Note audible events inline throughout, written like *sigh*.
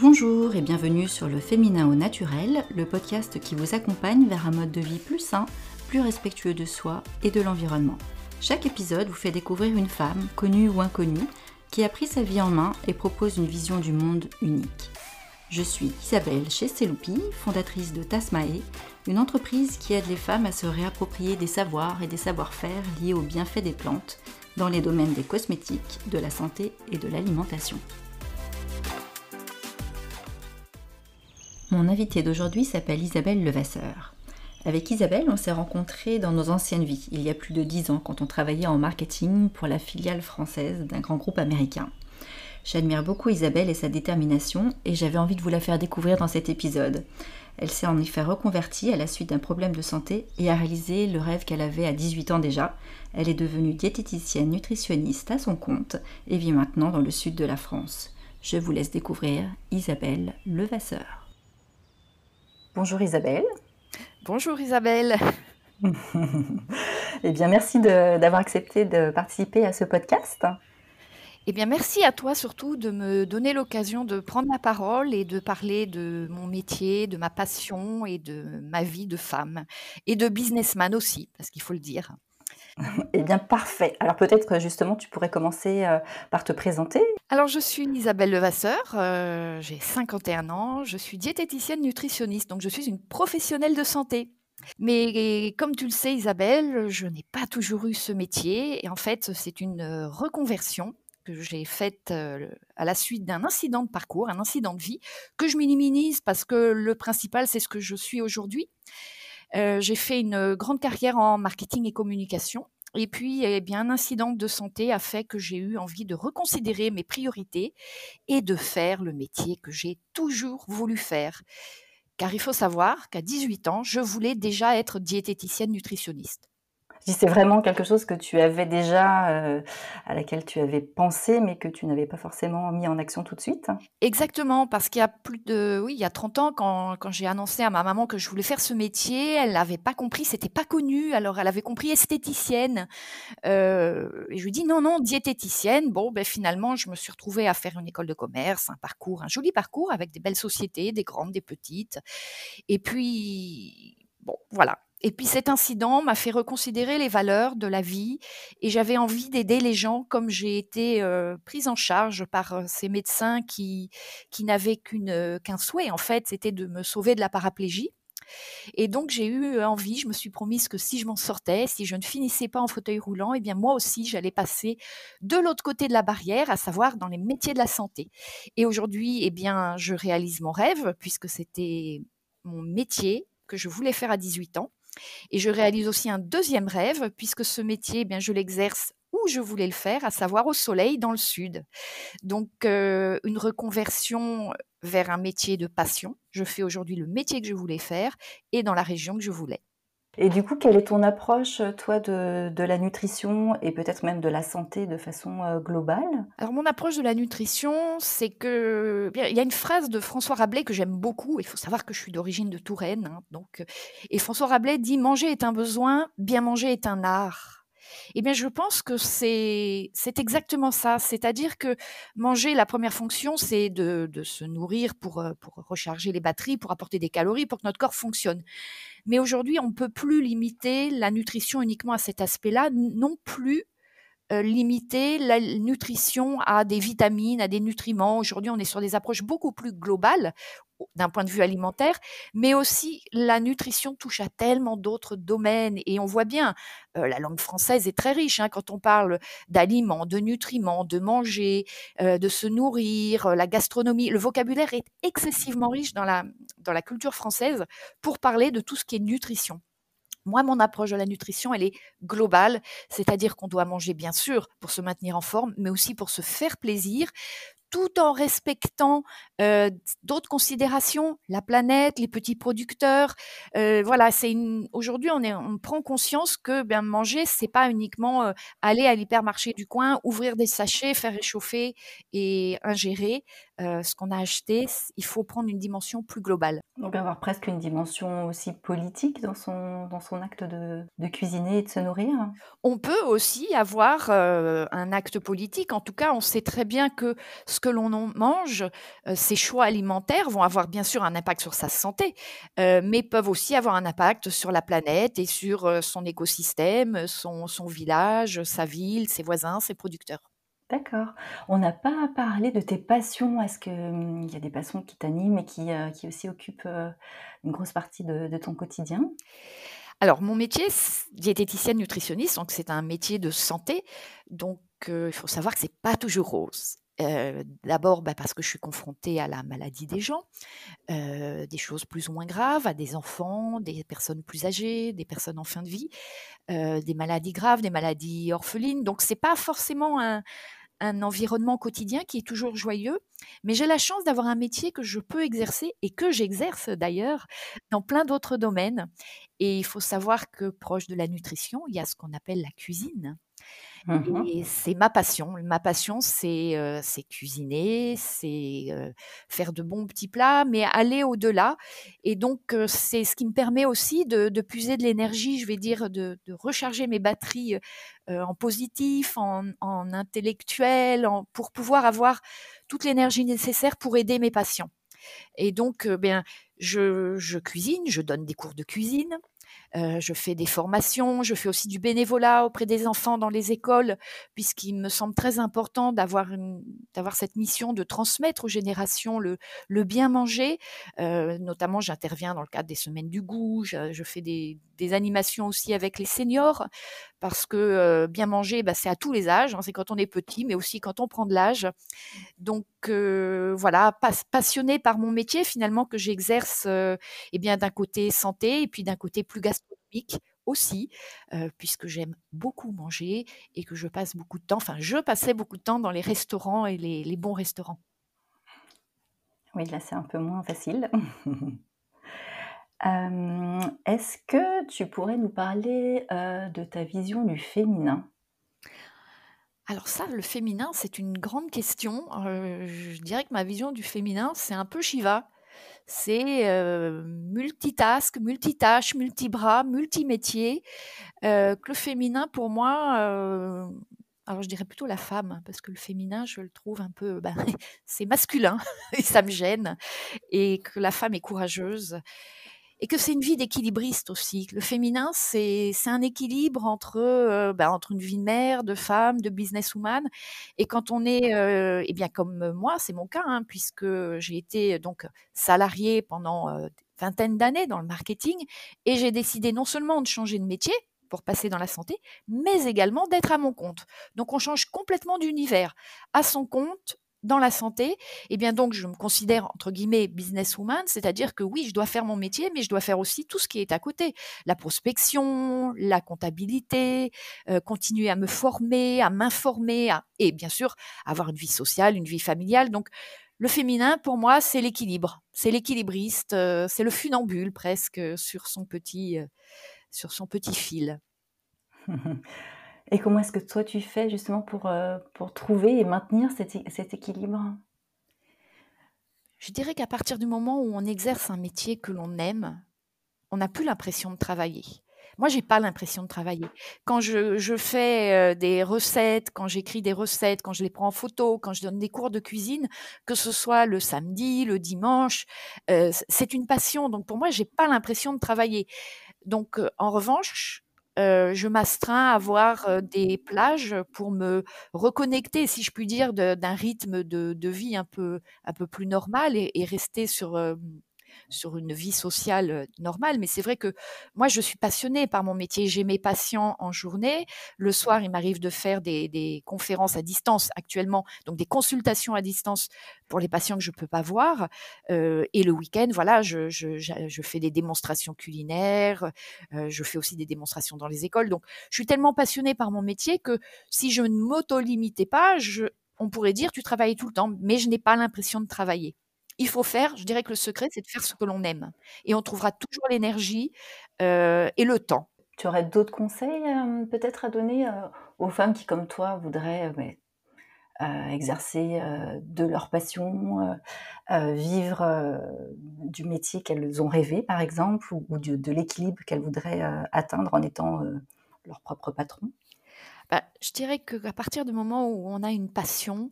Bonjour et bienvenue sur le Féminin au naturel, le podcast qui vous accompagne vers un mode de vie plus sain, plus respectueux de soi et de l'environnement. Chaque épisode vous fait découvrir une femme, connue ou inconnue, qui a pris sa vie en main et propose une vision du monde unique. Je suis Isabelle Chesteloupi, fondatrice de Tasmae, une entreprise qui aide les femmes à se réapproprier des savoirs et des savoir-faire liés aux bienfaits des plantes dans les domaines des cosmétiques, de la santé et de l'alimentation. Mon invitée d'aujourd'hui s'appelle Isabelle Levasseur. Avec Isabelle, on s'est rencontrés dans nos anciennes vies, il y a plus de dix ans, quand on travaillait en marketing pour la filiale française d'un grand groupe américain. J'admire beaucoup Isabelle et sa détermination, et j'avais envie de vous la faire découvrir dans cet épisode. Elle s'est en effet reconvertie à la suite d'un problème de santé et a réalisé le rêve qu'elle avait à 18 ans déjà. Elle est devenue diététicienne nutritionniste à son compte et vit maintenant dans le sud de la France. Je vous laisse découvrir Isabelle Levasseur. Bonjour Isabelle. Bonjour Isabelle. *laughs* eh bien, merci d'avoir accepté de participer à ce podcast. Eh bien, merci à toi surtout de me donner l'occasion de prendre la parole et de parler de mon métier, de ma passion et de ma vie de femme et de businessman aussi, parce qu'il faut le dire. *laughs* Eh bien, parfait. Alors peut-être justement, tu pourrais commencer euh, par te présenter. Alors, je suis Isabelle Levasseur, euh, j'ai 51 ans, je suis diététicienne nutritionniste, donc je suis une professionnelle de santé. Mais comme tu le sais, Isabelle, je n'ai pas toujours eu ce métier. Et en fait, c'est une euh, reconversion que j'ai faite à la suite d'un incident de parcours, un incident de vie, que je minimise parce que le principal, c'est ce que je suis aujourd'hui. J'ai fait une grande carrière en marketing et communication. Et puis, eh bien, un incident de santé a fait que j'ai eu envie de reconsidérer mes priorités et de faire le métier que j'ai toujours voulu faire. Car il faut savoir qu'à 18 ans, je voulais déjà être diététicienne nutritionniste c'est vraiment quelque chose que tu avais déjà, euh, à laquelle tu avais pensé, mais que tu n'avais pas forcément mis en action tout de suite Exactement, parce qu'il y a plus de, oui, il y a 30 ans, quand, quand j'ai annoncé à ma maman que je voulais faire ce métier, elle n'avait pas compris, c'était pas connu. Alors, elle avait compris esthéticienne. Euh, et je lui dis non, non, diététicienne. Bon, ben finalement, je me suis retrouvée à faire une école de commerce, un parcours, un joli parcours avec des belles sociétés, des grandes, des petites. Et puis, bon, voilà et puis cet incident m'a fait reconsidérer les valeurs de la vie et j'avais envie d'aider les gens comme j'ai été euh, prise en charge par euh, ces médecins qui, n'avaient euh, qu'un souhait en fait, c'était de me sauver de la paraplégie. Et donc j'ai eu envie, je me suis promise que si je m'en sortais, si je ne finissais pas en fauteuil roulant, eh bien moi aussi j'allais passer de l'autre côté de la barrière, à savoir dans les métiers de la santé. Et aujourd'hui, eh bien je réalise mon rêve puisque c'était mon métier que je voulais faire à 18 ans. Et je réalise aussi un deuxième rêve, puisque ce métier, eh bien, je l'exerce où je voulais le faire, à savoir au soleil dans le sud. Donc, euh, une reconversion vers un métier de passion. Je fais aujourd'hui le métier que je voulais faire et dans la région que je voulais. Et du coup, quelle est ton approche, toi, de, la nutrition et peut-être même de la santé de façon euh, globale? Alors, mon approche de la nutrition, c'est que. Il y a une phrase de François Rabelais que j'aime beaucoup. Il faut savoir que je suis d'origine de Touraine. Hein, donc, et François Rabelais dit Manger est un besoin, bien manger est un art. Eh bien, je pense que c'est exactement ça. C'est-à-dire que manger, la première fonction, c'est de, de, se nourrir pour, euh, pour recharger les batteries, pour apporter des calories, pour que notre corps fonctionne. Mais aujourd'hui, on ne peut plus limiter la nutrition uniquement à cet aspect-là, non plus limiter la nutrition à des vitamines, à des nutriments. Aujourd'hui, on est sur des approches beaucoup plus globales d'un point de vue alimentaire, mais aussi la nutrition touche à tellement d'autres domaines et on voit bien, euh, la langue française est très riche hein, quand on parle d'aliments, de nutriments, de manger, euh, de se nourrir, la gastronomie, le vocabulaire est excessivement riche dans la, dans la culture française pour parler de tout ce qui est nutrition. Moi, mon approche de la nutrition, elle est globale, c'est-à-dire qu'on doit manger bien sûr pour se maintenir en forme, mais aussi pour se faire plaisir, tout en respectant euh, d'autres considérations, la planète, les petits producteurs. Euh, voilà, c'est une. Aujourd'hui, on, on prend conscience que bien manger, c'est pas uniquement euh, aller à l'hypermarché du coin, ouvrir des sachets, faire réchauffer et ingérer ce qu'on a acheté. Il faut prendre une dimension plus globale. Donc avoir presque une dimension aussi politique dans son dans son acte de, de cuisiner et de se nourrir. On peut aussi avoir un acte politique. En tout cas, on sait très bien que ce ce que l'on mange, ces choix alimentaires vont avoir bien sûr un impact sur sa santé, mais peuvent aussi avoir un impact sur la planète et sur son écosystème, son, son village, sa ville, ses voisins, ses producteurs. D'accord. On n'a pas parlé de tes passions. Est-ce qu'il hum, y a des passions qui t'animent et qui, qui aussi occupent une grosse partie de, de ton quotidien? Alors, mon métier, diététicienne nutritionniste, donc c'est un métier de santé. Donc, il faut savoir que c'est pas toujours rose. D'abord bah, parce que je suis confrontée à la maladie des gens, des choses plus ou moins graves, à des enfants, des personnes plus âgées, des personnes en fin de vie, des maladies graves, des maladies orphelines. Donc c'est pas forcément un, un environnement quotidien qui est toujours joyeux, mais j'ai la chance d'avoir un métier que je peux exercer et que j'exerce d'ailleurs dans plein d'autres domaines. Et il faut savoir que proche de la nutrition, il y a ce qu'on appelle la cuisine. Mmh et c'est ma passion. Ma passion, c'est cuisiner, c'est faire de bons petits plats, mais aller au-delà. Et donc, c'est ce qui me permet aussi de, puiser de l'énergie, je vais dire, de, recharger mes batteries en positif, en, intellectuel, pour pouvoir avoir toute l'énergie nécessaire pour aider mes patients. Et donc, bien, je cuisine, je donne des cours de cuisine. Euh, je fais des formations, je fais aussi du bénévolat auprès des enfants dans les écoles, puisqu'il me semble très important d'avoir cette mission de transmettre aux générations le, bien manger. Euh, notamment, j'interviens dans le cadre des semaines du goût, je, fais des, des, animations aussi avec les seniors, parce que euh, bien manger, bah, c'est à tous les âges, hein, c'est quand on est petit, mais aussi quand on prend de l'âge. Donc voilà, passionnée par mon métier finalement que j'exerce, eh bien d'un côté santé et puis d'un côté plus gastronomique aussi, puisque j'aime beaucoup manger et que je passe beaucoup de temps, enfin je passais beaucoup de temps dans les restaurants et les, bons restaurants. Oui, là c'est un peu moins facile. *laughs* Est-ce que tu pourrais nous parler de ta vision du féminin? Alors ça, le féminin, c'est une grande question. je dirais que ma vision du féminin, c'est un peu Shiva. C'est multitask, multitâche, multibras, multimétier. que le féminin, pour moi, alors je dirais plutôt la femme, parce que le féminin, je le trouve un peu, ben, *laughs* c'est masculin *laughs* et ça me gêne. Et que la femme est courageuse et que c'est une vie d'équilibriste aussi. Le féminin, c'est un équilibre entre, euh, bah, entre une vie de mère, de femme, de businesswoman. Et quand on est, euh, eh bien comme moi, c'est mon cas, hein, puisque j'ai été donc salariée pendant euh, vingtaine d'années dans le marketing, et j'ai décidé non seulement de changer de métier, pour passer dans la santé, mais également d'être à mon compte. Donc on change complètement d'univers. À son compte, dans la santé, eh bien donc je me considère entre guillemets businesswoman, c'est-à-dire que oui, je dois faire mon métier, mais je dois faire aussi tout ce qui est à côté, la prospection, la comptabilité, euh, continuer à me former, à m'informer, et bien sûr avoir une vie sociale, une vie familiale. Donc le féminin, pour moi, c'est l'équilibre, c'est l'équilibriste, euh, c'est le funambule presque sur son petit, euh, sur son petit fil. *laughs* Et comment est-ce que toi tu fais justement pour, euh, pour trouver et maintenir cet, équilibre? Je dirais qu'à partir du moment où on exerce un métier que l'on aime, on n'a plus l'impression de travailler. Moi, j'ai pas l'impression de travailler. Quand je, je fais euh, des recettes, quand j'écris des recettes, quand je les prends en photo, quand je donne des cours de cuisine, que ce soit le samedi, le dimanche, euh, c'est une passion. Donc pour moi, j'ai pas l'impression de travailler. Donc en revanche, je m'astreins à avoir des plages pour me reconnecter, si je puis dire, d'un rythme de, vie un peu, plus normal et, et rester sur sur une vie sociale normale. Mais c'est vrai que moi, je suis passionnée par mon métier. J'ai mes patients en journée. Le soir, il m'arrive de faire des, conférences à distance actuellement, donc des consultations à distance pour les patients que je ne peux pas voir. et le week-end, voilà, je, fais des démonstrations culinaires. je fais aussi des démonstrations dans les écoles. Donc, je suis tellement passionnée par mon métier que si je ne m'auto-limitais pas, je, on pourrait dire tu travailles tout le temps, mais je n'ai pas l'impression de travailler il faut faire, je dirais que le secret, c'est de faire ce que l'on aime. Et on trouvera toujours l'énergie euh, et le temps. Tu aurais d'autres conseils euh, peut-être à donner euh, aux femmes qui, comme toi, voudraient exercer de leur passion, vivre du métier qu'elles ont rêvé, par exemple, ou, de, l'équilibre qu'elles voudraient atteindre en étant leur propre patron? Bah, je dirais qu'à partir du moment où on a une passion,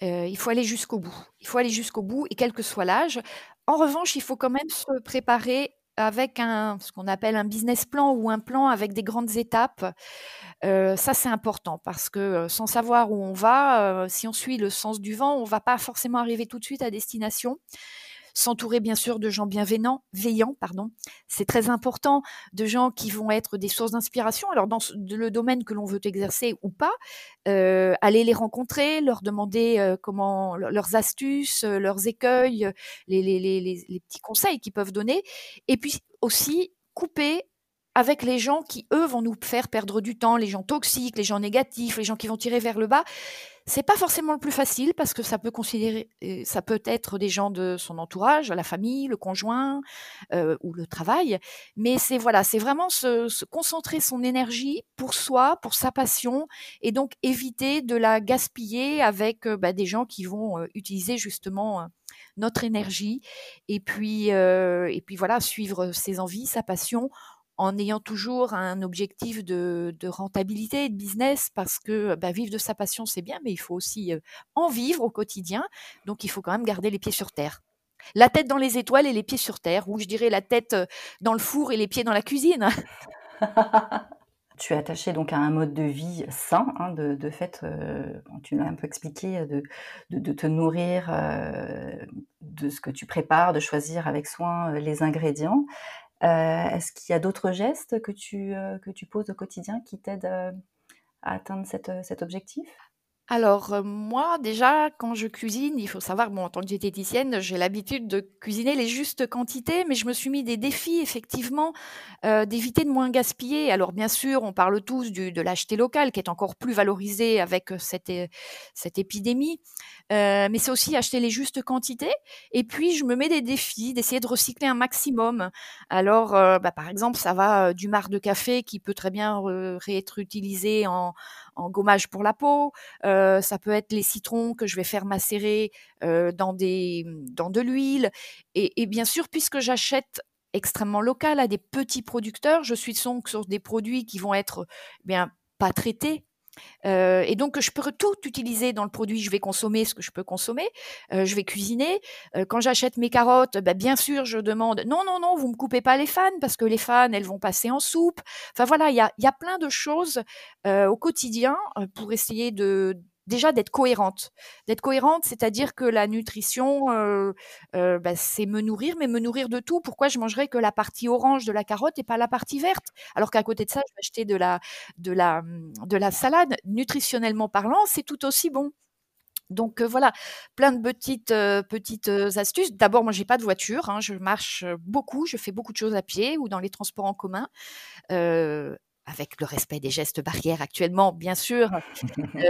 il faut aller jusqu'au bout. Il faut aller jusqu'au bout et quel que soit l'âge. En revanche, il faut quand même se préparer avec ce qu'on appelle un business plan ou un plan avec des grandes étapes. ça, c'est important parce que sans savoir où on va, si on suit le sens du vent, on va pas forcément arriver tout de suite à destination s'entourer bien sûr de gens bienveillants, veillants, pardon. C'est très important, de gens qui vont être des sources d'inspiration. Alors dans le domaine que l'on veut exercer ou pas, euh, aller les rencontrer, leur demander euh, comment leurs astuces, euh, leurs écueils, les, les, petits conseils qu'ils peuvent donner, et puis aussi couper avec les gens qui, eux, vont nous faire perdre du temps, les gens toxiques, les gens négatifs, les gens qui vont tirer vers le bas. C'est pas forcément le plus facile parce que ça peut considérer, euh, ça peut être des gens de son entourage, la famille, le conjoint euh, ou le travail. Mais c'est voilà, c'est vraiment se, concentrer son énergie pour soi, pour sa passion, et donc éviter de la gaspiller avec euh, bah, des gens qui vont utiliser justement notre énergie. Et puis et puis voilà, suivre ses envies, sa passion en ayant toujours un objectif de, rentabilité et de business, parce que bah, vivre de sa passion, c'est bien, mais il faut aussi en vivre au quotidien. Donc, il faut quand même garder les pieds sur terre. La tête dans les étoiles et les pieds sur terre, ou je dirais la tête dans le four et les pieds dans la cuisine. *laughs* *laughs* tu es attaché donc à un mode de vie sain, hein, de, fait, tu l'as un peu expliqué, de te nourrir de ce que tu prépares, de choisir avec soin les ingrédients. Euh, est-ce qu'il y a d'autres gestes que tu, euh, que tu poses au quotidien qui t'aident euh, à atteindre cet objectif? Alors moi déjà quand je cuisine, il faut savoir bon en tant que diététicienne, j'ai l'habitude de cuisiner les justes quantités, mais je me suis mis des défis effectivement d'éviter de moins gaspiller. Alors bien sûr, on parle tous du, de l'acheter local qui est encore plus valorisé avec cette, cette épidémie, mais c'est aussi acheter les justes quantités. Et puis je me mets des défis d'essayer de recycler un maximum. Alors bah, par exemple, ça va du marc de café qui peut très bien être utilisé en, en gommage pour la peau. Euh, ça peut être les citrons que je vais faire macérer euh, dans, de l'huile. Et, bien sûr, puisque j'achète extrêmement local à des petits producteurs, je suis donc sur des produits qui vont être bien pas traités euh, et donc, je peux tout utiliser dans le produit. Je vais consommer ce que je peux consommer. Euh, je vais cuisiner. Euh, quand j'achète mes carottes, bah, bien sûr, je demande non, non, non, vous me coupez pas les fans parce que les fans, elles vont passer en soupe. Enfin voilà, il y a, y a plein de choses au quotidien pour essayer de déjà d'être cohérente. D'être cohérente, c'est-à-dire que la nutrition, euh, euh, bah, c'est me nourrir, mais me nourrir de tout. Pourquoi je mangerais que la partie orange de la carotte et pas la partie verte? Alors qu'à côté de ça, je vais acheter de la, de la, de la salade. Nutritionnellement parlant, c'est tout aussi bon. Donc euh, voilà, plein de petites petites astuces. D'abord, moi j'ai pas de voiture, hein. je marche beaucoup, je fais beaucoup de choses à pied ou dans les transports en commun avec le respect des gestes barrières actuellement, bien sûr.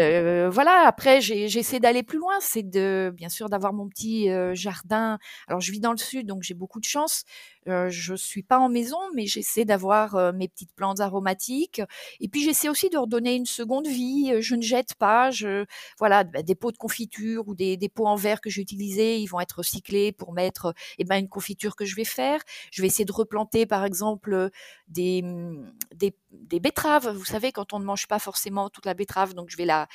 euh, voilà, après, j'essaie d'aller plus loin. C'est de, bien sûr, d'avoir mon petit jardin. Alors, je vis dans le sud, donc j'ai beaucoup de chance. Je suis pas en maison, mais j'essaie d'avoir mes petites plantes aromatiques. Et puis, j'essaie aussi de redonner une seconde vie. Je ne jette pas. Je, voilà, bah, des pots de confiture ou des, des pots en verre que j'ai utilisés, ils vont être recyclés pour mettre eh ben, une confiture que je vais faire. Je vais essayer de replanter, par exemple, des, mmh, des des betteraves. Vous savez, quand on ne mange pas forcément toute la betterave, donc je vais la,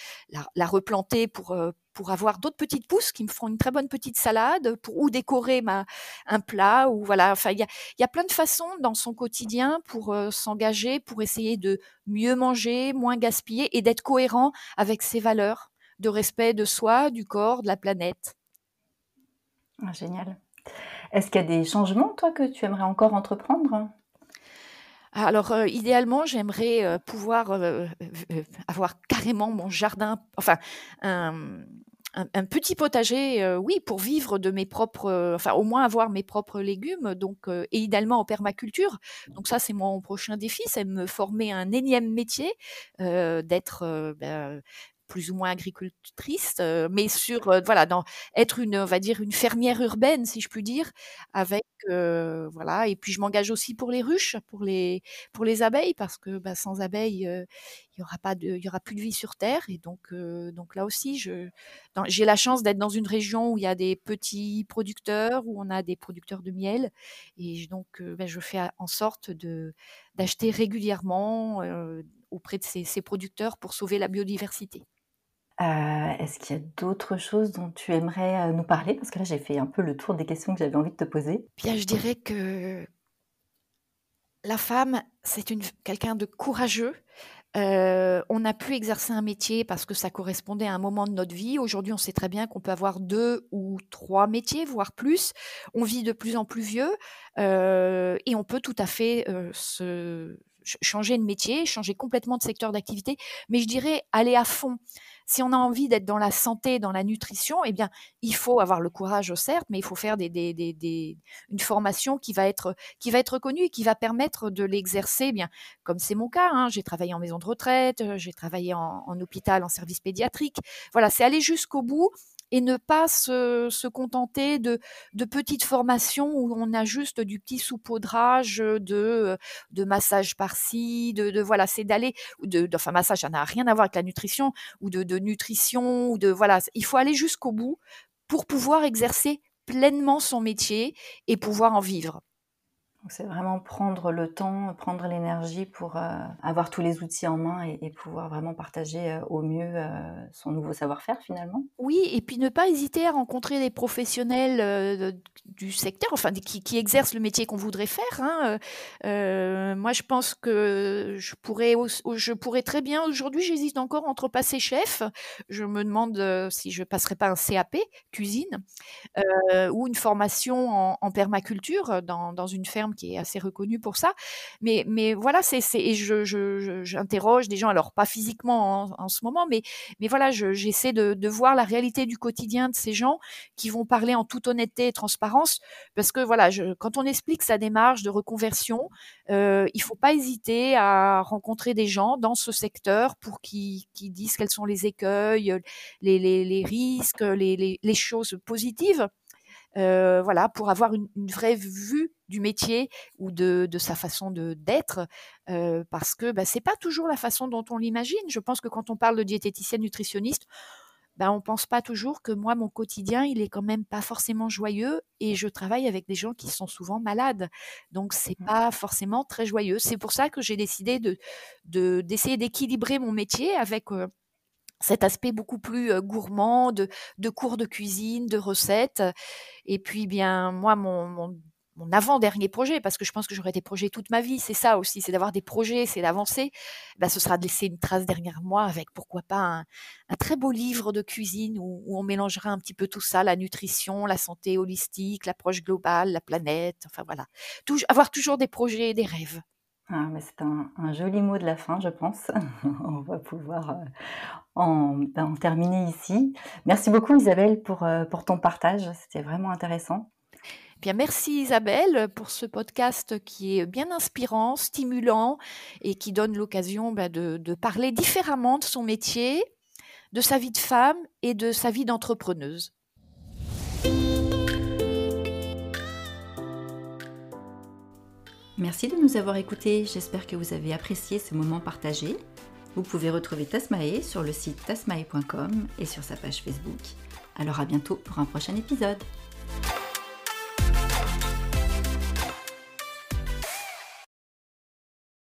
la, replanter pour, pour avoir d'autres petites pousses qui me font une très bonne petite salade ou décorer un plat. Ou voilà. Enfin, il y a, y a plein de façons dans son quotidien pour euh, s'engager, pour essayer de mieux manger, moins gaspiller et d'être cohérent avec ses valeurs de respect de soi, du corps, de la planète. Ah, génial. Est-ce qu'il y a des changements, toi, que tu aimerais encore entreprendre? Alors, euh, idéalement, j'aimerais euh, pouvoir euh, avoir carrément mon jardin, enfin, un, petit potager, oui, pour vivre de mes propres, enfin, au moins avoir mes propres légumes, donc, et idéalement en permaculture. Donc, ça, c'est mon prochain défi, c'est me former un énième métier, d'être ben, plus ou moins agricultrice, euh, mais sur euh, voilà, dans être une, on va dire une fermière urbaine, si je puis dire, avec euh, voilà. Et puis je m'engage aussi pour les ruches, pour les pour les abeilles, parce que bah, sans abeilles, il y aura pas de, il y aura plus de vie sur terre. Et donc donc là aussi, je j'ai la chance d'être dans une région où il y a des petits producteurs, où on a des producteurs de miel, et donc ben, je fais en sorte de d'acheter régulièrement auprès de ces producteurs pour sauver la biodiversité. Est-ce qu'il y a d'autres choses dont tu aimerais nous parler? Parce que là, j'ai fait un peu le tour des questions que j'avais envie de te poser. Bien, je dirais que la femme, c'est quelqu'un de courageux. on a pu exercer un métier parce que ça correspondait à un moment de notre vie. Aujourd'hui, on sait très bien qu'on peut avoir deux ou trois métiers, voire plus. On vit de plus en plus vieux et on peut tout à fait changer de métier, changer complètement de secteur d'activité. Mais je dirais aller à fond si on a envie d'être dans la santé, dans la nutrition, eh bien, il faut avoir le courage, certes, mais il faut faire des, une formation qui va être qui reconnue et qui va permettre de l'exercer. Eh bien, comme c'est mon cas, hein, j'ai travaillé en maison de retraite, j'ai travaillé en, en hôpital, en service pédiatrique. Voilà, c'est aller jusqu'au bout et ne pas se, contenter de, de, petites formations où on a juste du petit saupoudrage de, de massage par-ci, de, voilà, c'est d'aller, de, enfin massage, ça n'a rien à voir avec la nutrition, ou de, de nutrition, ou de voilà, il faut aller jusqu'au bout pour pouvoir exercer pleinement son métier et pouvoir en vivre. C'est vraiment prendre le temps, prendre l'énergie pour euh, avoir tous les outils en main et, pouvoir vraiment partager euh, au mieux euh, son nouveau savoir-faire finalement. Oui, et puis ne pas hésiter à rencontrer des professionnels du secteur, enfin qui, exercent le métier qu'on voudrait faire. Hein. moi, je pense que je pourrais, très bien, aujourd'hui j'hésite encore entre passer chef, je me demande si je passerai pas un CAP, cuisine, ou une formation en, permaculture dans une ferme qui est assez reconnu pour ça. Mais, mais voilà, c'est, et je, j'interroge des gens, alors pas physiquement en, ce moment, mais, mais voilà, j'essaie de, de, voir la réalité du quotidien de ces gens qui vont parler en toute honnêteté et transparence, parce que voilà, je, quand on explique sa démarche de reconversion, euh, il faut pas hésiter à rencontrer des gens dans ce secteur pour qu'ils, disent quels sont les écueils, les, les, les risques, les, les, les choses positives. Euh, voilà, pour avoir une, vraie vue du métier ou de, de sa façon de d'être, euh, parce que bah, c'est pas toujours la façon dont on l'imagine. Je pense que quand on parle de diététicienne nutritionniste, ben, on pense pas toujours que moi, mon quotidien, il est quand même pas forcément joyeux et je travaille avec des gens qui sont souvent malades. Donc, c'est mmh. pas forcément très joyeux. C'est pour ça que j'ai décidé de, d'essayer d'équilibrer mon métier avec euh, cet aspect beaucoup plus gourmand de, cours de cuisine, de recettes. Et puis, bien, moi, mon, mon, avant-dernier projet, parce que je pense que j'aurai des projets toute ma vie, c'est ça aussi, c'est d'avoir des projets, c'est d'avancer. Ben, ce sera de laisser une trace derrière moi avec, pourquoi pas, un, très beau livre de cuisine où, on mélangera un petit peu tout ça, la nutrition, la santé holistique, l'approche globale, la planète, enfin voilà. avoir toujours des projets et des rêves. Ah, c'est un, joli mot de la fin, je pense. *laughs* On va pouvoir euh, ben, en, terminer ici. Merci beaucoup Isabelle pour, euh, pour ton partage, c'était vraiment intéressant. Bien, merci Isabelle pour ce podcast qui est bien inspirant, stimulant et qui donne l'occasion ben, de parler différemment de son métier, de sa vie de femme et de sa vie d'entrepreneuse. Merci de nous avoir écoutés, j'espère que vous avez apprécié ce moment partagé. Vous pouvez retrouver Tasmae sur le site tasmae.com et sur sa page Facebook. Alors à bientôt pour un prochain épisode.